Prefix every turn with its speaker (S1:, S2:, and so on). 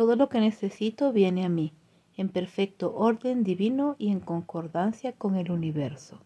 S1: Todo lo que necesito viene a mí, en perfecto orden divino y en concordancia con el universo.